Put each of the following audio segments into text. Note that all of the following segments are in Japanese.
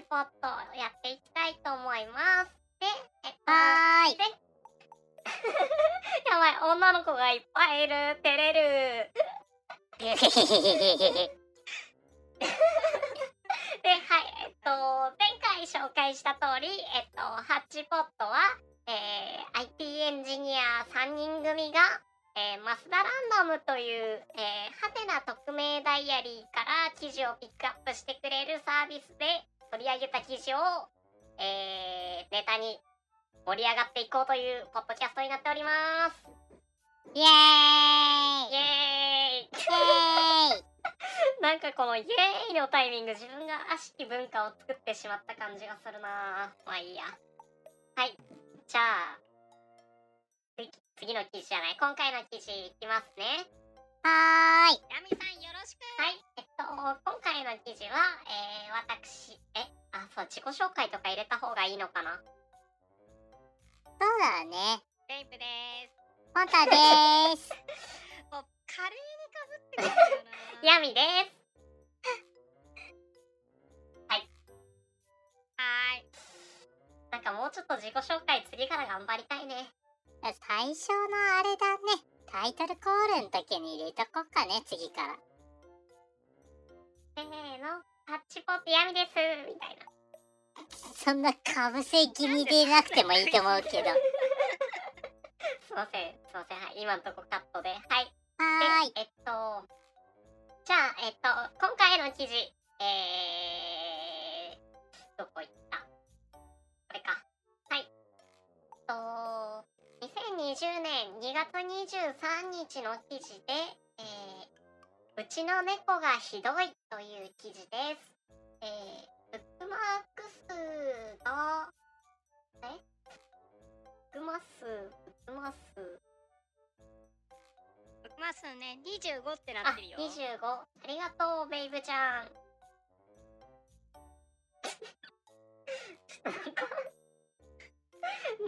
チポットやっていきたいと思います。で、えっと、はーいで やばい、女の子がいっぱいいる。照れる。で、はい、えっと、前回紹介した通り、えっと、ハッチポットは、えー IT エンジニア3人組が、えーマスダランダムという、えー、ハテナ匿名ダイアリーから記事をピックアップしてくれるサービスで取り上げた記事を、えーネタに盛り上がっていこうというポッドキャストになっております。イエーイ。イエーイ。イエーイ。なんかこのイエーイのタイミング自分が悪しき文化を作ってしまった感じがするな。まあいいや。はい。じゃあ次次の記事じゃない？今回の記事いきますね。はーい。ヤミさんよろはいえっと今回の記事はえー、私えあそう自己紹介とか入れた方がいいのかな？そうだね。レイプです。ポンタでーす。もう華麗にかぶってくるよなヤミです。はーい。なんかもうちょっと自己紹介次から頑張りたいね。最初のあれだね。タイトルコールの時に入れとこっかね次からせーのタッチポットヤミです。みたいな。そんなかぶせ気味でなくてもいいと思うけど。すいませんすいません。はい今んとこカットで。はい。はーい。ええっとじゃあえっと今回の記事えー、どこ行った？これか。はい。えっと2020年2月23日の記事で、えー、うちの猫がひどいという記事です。えー、ブックマーク数がえ？ブックマ数ブックマ数ブックマスね25ってなあってるよ。25ありがとうベイブちゃん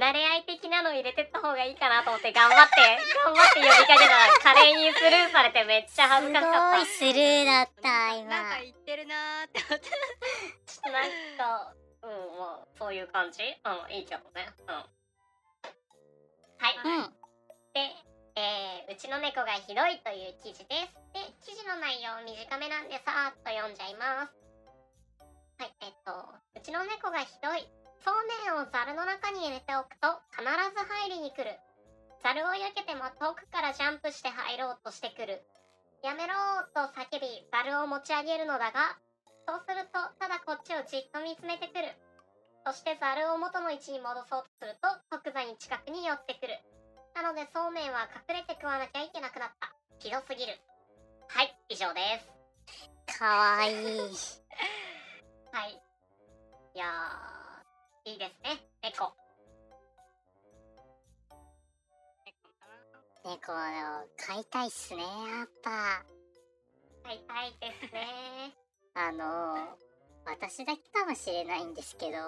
慣れ合い的なの入れてった方がいいかなと思って頑張って 頑張って呼びかけたら華麗にスルーされてめっちゃ恥ずかしかった。すごいスルーだったなん今か言ってるなーって思って。ちょっとなんかうんまあそういう感じ？うんいいけどね。うん。はい、うん。で、えーうちの猫がひどいという記事です。で、記事の内容短めなんでさーっと読んじゃいます。はい、えっと、うちの猫がひどい。そうめんをザルの中に入れておくと必ず入りに来る。ザルを避けても遠くからジャンプして入ろうとしてくる。やめろーと叫び、ザルを持ち上げるのだが、そうするとただこっちをじっと見つめてくる。そしてザルを元の位置に戻そうとすると即座に近くに寄ってくる。なのでそうめんは隠れて食わなきゃいけなくなった。ひどすぎる。はい、以上です。かわいい はい。いやー、いいですね、猫。猫の飼いたいっすねやっぱ飼いたいですね。あの私だけかもしれないんですけど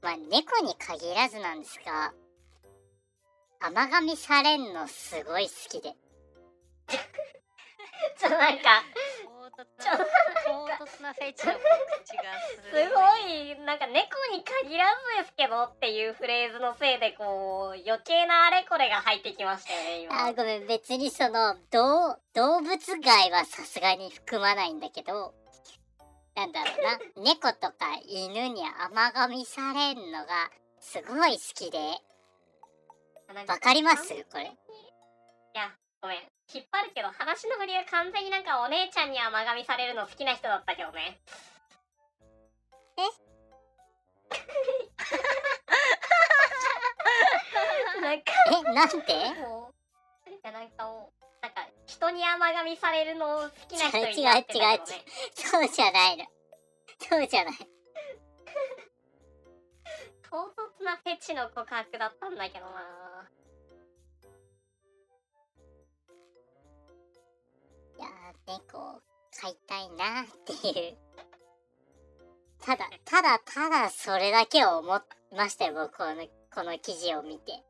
まあ猫に限らずなんですが甘噛みされんのすごい好きで ちょっとなんか、ちょっなとなフェチの告知がすすごい、なんか猫に限らずですけどっていうフレーズのせいで、こう、余計なあれこれが入ってきましたよね、今。あーごめん別にその動動物害はさすがに含まないんだけどなんだろうな。猫とか犬に甘噛みされんのがすごい好きで。わかります？これ。いや、ごめん。引っ張るけど、話の振りは完全になんかお姉ちゃんに甘噛みされるの好きな人だったけどね。え？なんかえなんて？もう、なんかなんかもう、なんか人に甘噛みされるの好きな人違ういたってたけどね違う違うそうじゃないのそうじゃない 唐突なフェチの告白だったんだけどな。ね、こう、買いたいなっていう。ただ、ただただそれだけを思いましたよ、僕この、この記事を見て。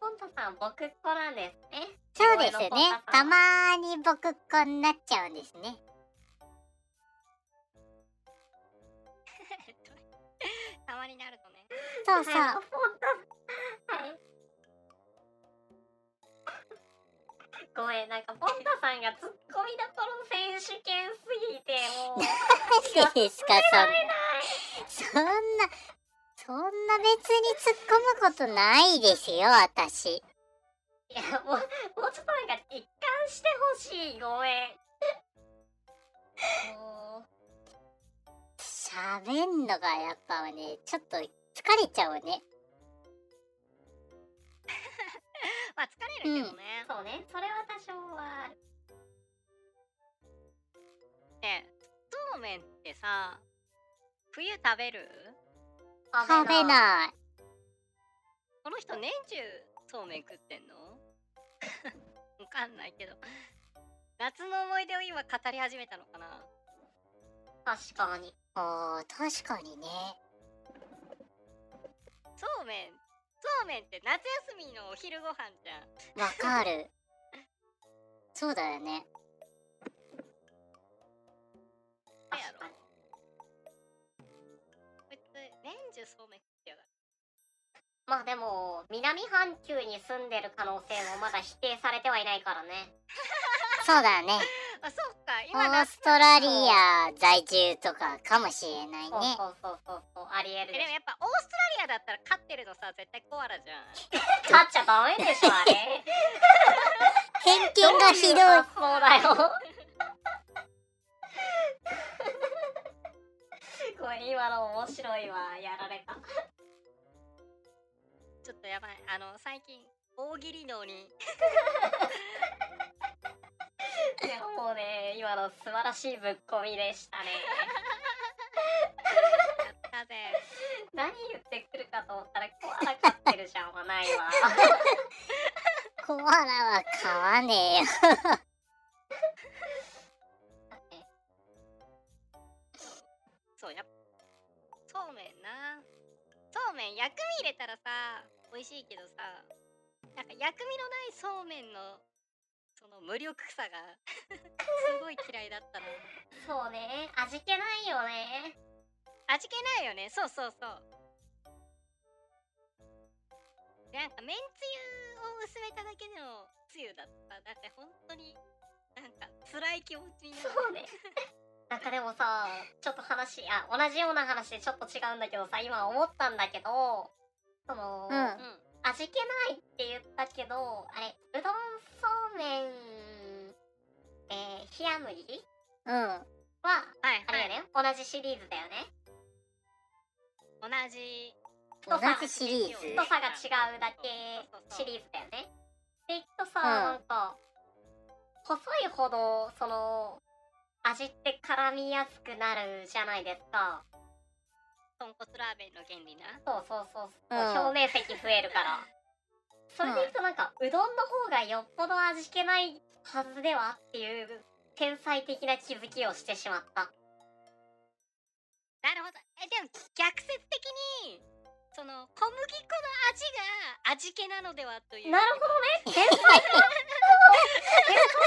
ポンタさん、僕っ子なんですね。そうですね。たまに僕っ子になっちゃうんですね。たまになるとね。そうそう。はいごめん、なんかポンタさんがツッコミどころ選手権すぎて、もう。何ですかそんないそんなそんな別に突っ込むことないですよ私いや、もう、もうちょっとなんか一貫してほしい。ごめん。も喋んのがやっぱねちょっと疲れちゃうね疲れるけどね。う、、そうね、それは多少はある。ねそうめんってさ冬食べる？食べい。ない。この人年中そうめん食ってんの？わかんないけど。夏の思い出を今語り始めたのかな？確かに。おー確かにね。そうめんそうめんって夏休みのお昼ご飯じゃん。わかる。そうだよね。そうやろ。こいつ年中そうめん食ってやがる。まあでも、南半球に住んでる可能性もまだ否定されてはいないからね。そうだね。あそっか。オ今夏ーストラリア在住とかかもしれないね。そうそうそうそう、ありえるでもやっぱオーストラリアだったら飼ってるのさ絶対コアラじゃん勝っちゃダメでしょ、あれ。偏見がひどいそうだよ。ごめん、今の面白いわ。やられた。ちょっとやばいあの最近大喜利能にいや、もうね、今の素晴らしいぶっ込みでしたね。やったぜ何言ってくるかと思ったら、コアラ飼ってるじゃんはないわ。コアラは飼わねえよそうやっそうめんなそうめん薬味入れたらさ美味しいけどさなんか薬味のないそうめんのその無力さが すごい嫌いだったなそうね、味気ないよね。味気ないよね。そうそうそう。でなんかめんつゆを薄めただけでのつゆだった。だって本当になんか辛い気持ちになる。そうね。なんかでもさ、ちょっと話、あ、同じような話でちょっと違うんだけどさ、今思ったんだけど、その、うん。うん味気ないって言ったけど、あれ、うどんそうめん、えー、冷麦うん。は、はいはい。あれよね、同じシリーズだよね。同じ同太さじシリーズ？太さが違うだけシリーズだよね。で、いくとさ、んなんか、細いほど、その、味って絡みやすくなるじゃないですか。豚骨ラーメンの原理なそうそうそうそう、うん表面積増えるから。それでいくとなんか、うどんの方がよっぽど味気ないはずではっていう天才的な気づきをしてしまった。なるほどえでも逆説的にその小麦粉の味が味気なのではという。なるほどね。天才。天才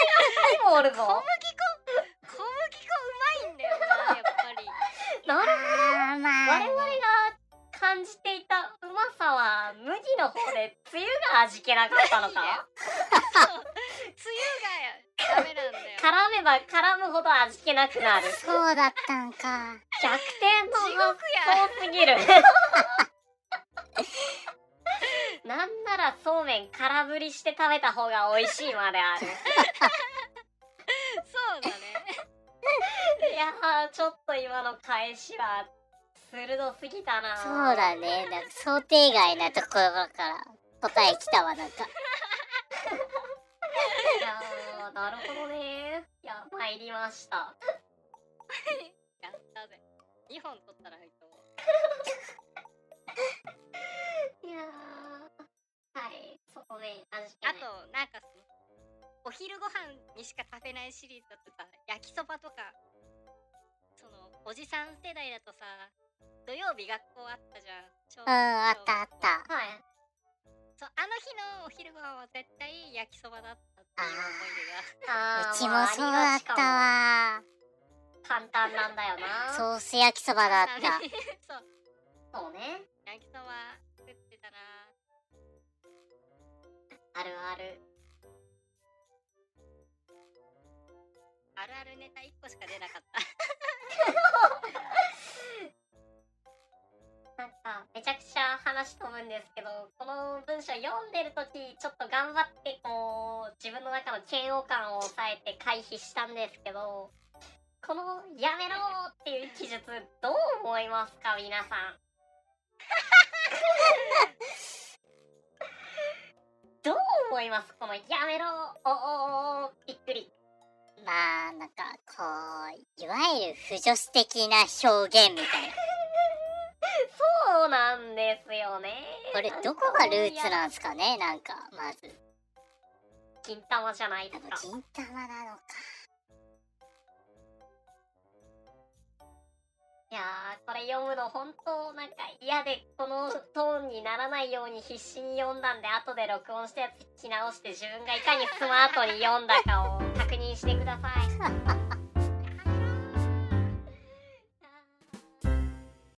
がにもおるぞ。小麦粉小麦粉うまいんだよなやっぱり。なるあーまあ我々が感じていたうまさは麦の方でつゆが味気なかったのか。つゆがダメなんだよ。絡めば絡むほど味気なくなる。そうだったんか逆転の地獄や発想すぎる。なんならそうめん空振りして食べた方が美味しいまである。そうだね。いやーちょっと今の返しは鋭すぎたな。そうだね。なんか想定外なところから答えきたわなんか。いやーなるほどね。いや参りました2本取ったらいいと思う。いやー。はいそうめん味あとなんかお昼ご飯にしか食べないシリーズだとさ焼きそばとかそのおじさん世代だとさ土曜日学校あったじゃん。小うんあったあった。はいそうあの日のお昼ご飯は絶対焼きそばだったっていう思い出が。うちもそうだったわ簡単なんだよな。ソース焼きそばだった。そう。そうね。焼きそば作ってたなあるある。あるあるネタ1個しか出なかった。なんかめちゃくちゃ話飛ぶんですけどこの文章読んでる時ちょっと頑張ってこう自分の中の嫌悪感を抑えて回避したんですけどこの「やめろ!」っていう記述どう思いますか皆さん。どう思います？この「やめろ!」おおおびっくり。まあなんかこういわゆる不女子的な表現みたいな。そうなんですよね。これどこがルーツなんすかねなんかまず。金玉じゃないですか。金玉なのかいやーこれ読むの本当なんか嫌でこのトーンにならないように必死に読んだんで後で録音したやつ聞き直して自分がいかにスマートに読んだかを確認してください。